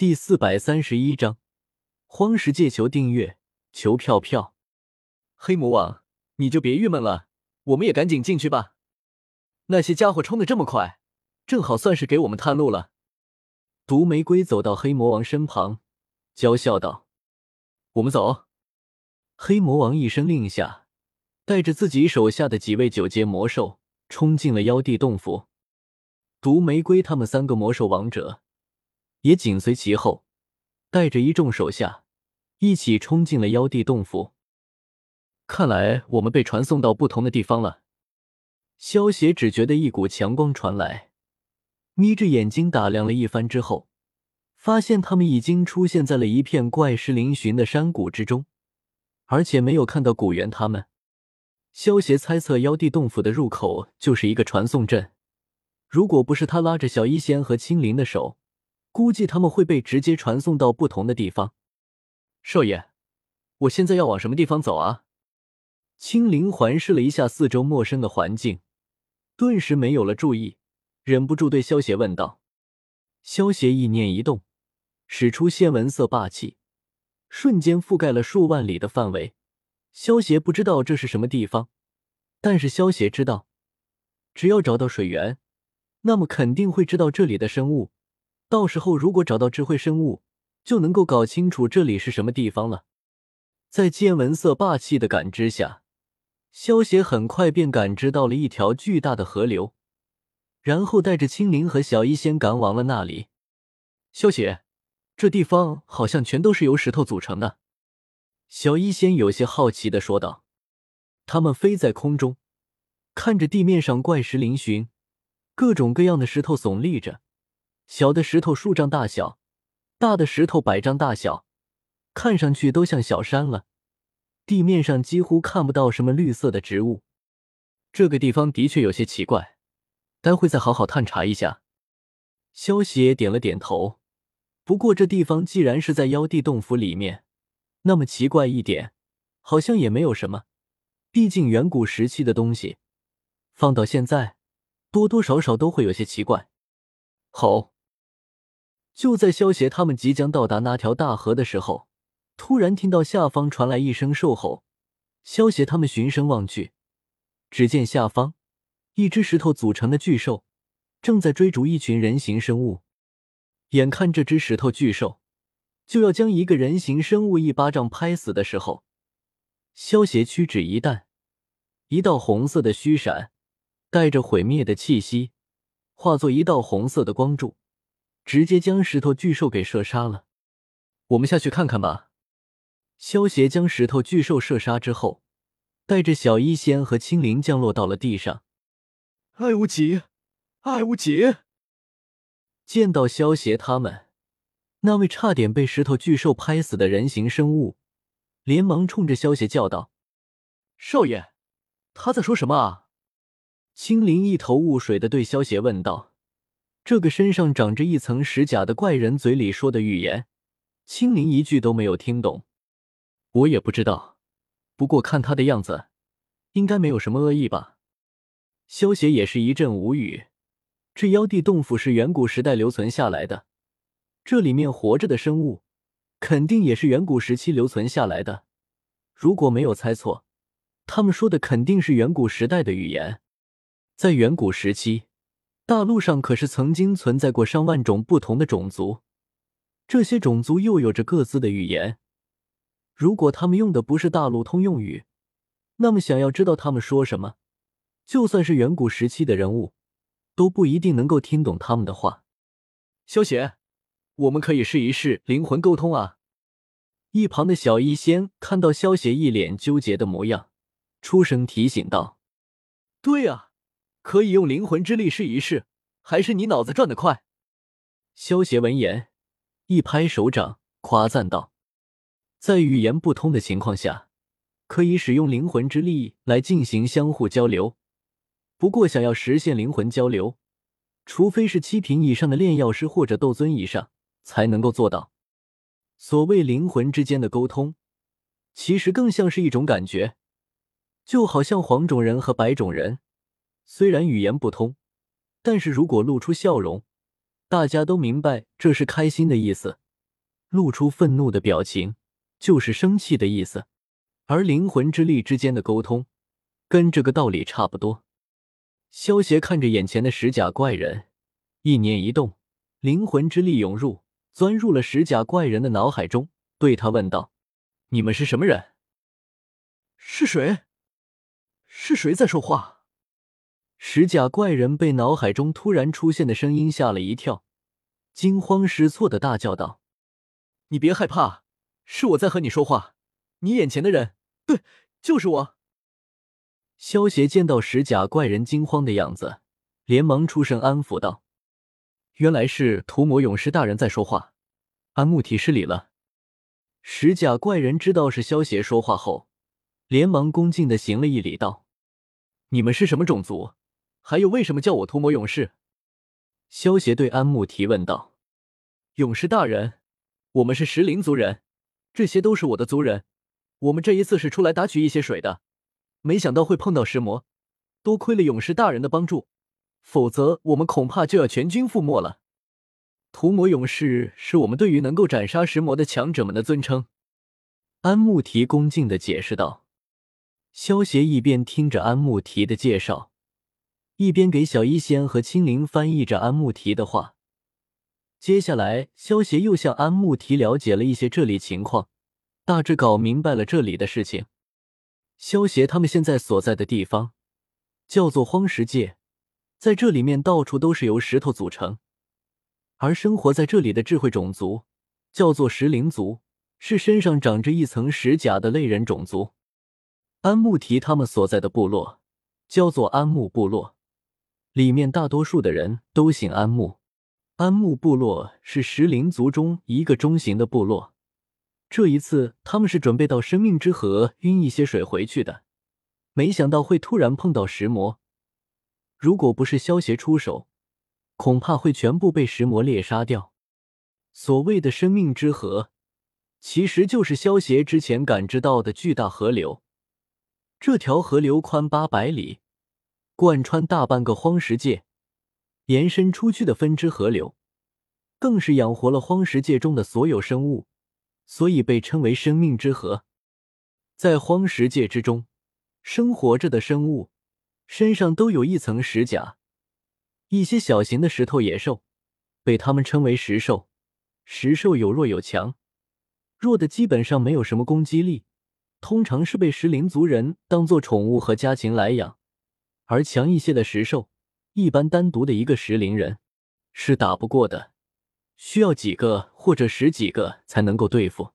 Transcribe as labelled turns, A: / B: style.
A: 第四百三十一章，荒石界求订阅，求票票。
B: 黑魔王，你就别郁闷了，我们也赶紧进去吧。那些家伙冲的这么快，正好算是给我们探路了。
A: 毒玫瑰走到黑魔王身旁，娇笑道：“
B: 我们走。”
A: 黑魔王一声令下，带着自己手下的几位九阶魔兽冲进了妖帝洞府。毒玫瑰他们三个魔兽王者。也紧随其后，带着一众手下一起冲进了妖帝洞府。
B: 看来我们被传送到不同的地方了。
A: 萧协只觉得一股强光传来，眯着眼睛打量了一番之后，发现他们已经出现在了一片怪石嶙峋的山谷之中，而且没有看到古猿他们。萧协猜测妖帝洞府的入口就是一个传送阵，如果不是他拉着小医仙和青灵的手。估计他们会被直接传送到不同的地方。
B: 少爷，我现在要往什么地方走啊？
A: 青灵环视了一下四周陌生的环境，顿时没有了注意，忍不住对萧邪问道。萧邪意念一动，使出仙纹色霸气，瞬间覆盖了数万里的范围。萧邪不知道这是什么地方，但是萧邪知道，只要找到水源，那么肯定会知道这里的生物。到时候如果找到智慧生物，就能够搞清楚这里是什么地方了。在见闻色霸气的感知下，萧邪很快便感知到了一条巨大的河流，然后带着青灵和小医仙赶往了那里。
B: 萧邪，这地方好像全都是由石头组成的。
A: 小医仙有些好奇的说道。他们飞在空中，看着地面上怪石嶙峋，各种各样的石头耸立着。小的石头数丈大小，大的石头百丈大小，看上去都像小山了。地面上几乎看不到什么绿色的植物。
B: 这个地方的确有些奇怪，待会再好好探查一下。
A: 萧邪点了点头。不过这地方既然是在妖帝洞府里面，那么奇怪一点好像也没有什么。毕竟远古时期的东西，放到现在，多多少少都会有些奇怪。
B: 好。
A: 就在萧协他们即将到达那条大河的时候，突然听到下方传来一声兽吼。萧协他们循声望去，只见下方一只石头组成的巨兽正在追逐一群人形生物。眼看这只石头巨兽就要将一个人形生物一巴掌拍死的时候，萧协屈指一弹，一道红色的虚闪，带着毁灭的气息，化作一道红色的光柱。直接将石头巨兽给射杀了。
B: 我们下去看看吧。
A: 萧协将石头巨兽射杀之后，带着小医仙和青灵降落到了地上。
B: 爱无极，爱无极！
A: 见到萧协他们，那位差点被石头巨兽拍死的人形生物，连忙冲着萧协叫道：“
B: 少爷，他在说什么啊？”
A: 青灵一头雾水的对萧协问道。这个身上长着一层石甲的怪人嘴里说的语言，青灵一句都没有听懂。
B: 我也不知道，不过看他的样子，应该没有什么恶意吧。
A: 萧协也是一阵无语。这妖帝洞府是远古时代留存下来的，这里面活着的生物，肯定也是远古时期留存下来的。如果没有猜错，他们说的肯定是远古时代的语言。在远古时期。大陆上可是曾经存在过上万种不同的种族，这些种族又有着各自的语言。如果他们用的不是大陆通用语，那么想要知道他们说什么，就算是远古时期的人物，都不一定能够听懂他们的话。
B: 萧邪，我们可以试一试灵魂沟通啊！
A: 一旁的小医仙看到萧邪一脸纠结的模样，出声提醒道：“
B: 对呀。”可以用灵魂之力试一试，还是你脑子转得快？
A: 萧协闻言，一拍手掌，夸赞道：“在语言不通的情况下，可以使用灵魂之力来进行相互交流。不过，想要实现灵魂交流，除非是七品以上的炼药师或者斗尊以上才能够做到。所谓灵魂之间的沟通，其实更像是一种感觉，就好像黄种人和白种人。”虽然语言不通，但是如果露出笑容，大家都明白这是开心的意思，露出愤怒的表情，就是生气的意思。而灵魂之力之间的沟通，跟这个道理差不多。萧协看着眼前的石甲怪人，意念一动，灵魂之力涌入，钻入了石甲怪人的脑海中，对他问道：“
B: 你们是什么人？是谁？是谁在说话？”
A: 石甲怪人被脑海中突然出现的声音吓了一跳，惊慌失措的大叫道：“
B: 你别害怕，是我在和你说话，你眼前的人，对，就是我。”
A: 萧协见到石甲怪人惊慌的样子，连忙出声安抚道：“
B: 原来是屠魔勇士大人在说话，安慕提失礼了。”
A: 石甲怪人知道是萧协说话后，连忙恭敬的行了一礼，道：“
B: 你们是什么种族？还有为什么叫我屠魔勇士？”
A: 萧协对安慕提问道：“
B: 勇士大人，我们是石灵族人，这些都是我的族人。我们这一次是出来打取一些水的。”没想到会碰到石魔，多亏了勇士大人的帮助，否则我们恐怕就要全军覆没了。屠魔勇士是我们对于能够斩杀石魔的强者们的尊称。
A: 安慕提恭敬的解释道。萧协一边听着安慕提的介绍，一边给小医仙和青灵翻译着安慕提的话。接下来，萧协又向安慕提了解了一些这里情况，大致搞明白了这里的事情。萧协他们现在所在的地方叫做荒石界，在这里面到处都是由石头组成，而生活在这里的智慧种族叫做石灵族，是身上长着一层石甲的类人种族。安慕提他们所在的部落叫做安慕部落，里面大多数的人都姓安木。安木部落是石灵族中一个中型的部落。这一次，他们是准备到生命之河运一些水回去的，没想到会突然碰到石魔。如果不是萧协出手，恐怕会全部被石魔猎杀掉。所谓的生命之河，其实就是萧协之前感知到的巨大河流。这条河流宽八百里，贯穿大半个荒石界，延伸出去的分支河流，更是养活了荒石界中的所有生物。所以被称为生命之河。在荒石界之中，生活着的生物身上都有一层石甲。一些小型的石头野兽被他们称为石兽。石兽有弱有强，弱的基本上没有什么攻击力，通常是被石灵族人当做宠物和家禽来养。而强一些的石兽，一般单独的一个石灵人是打不过的。需要几个或者十几个才能够对付。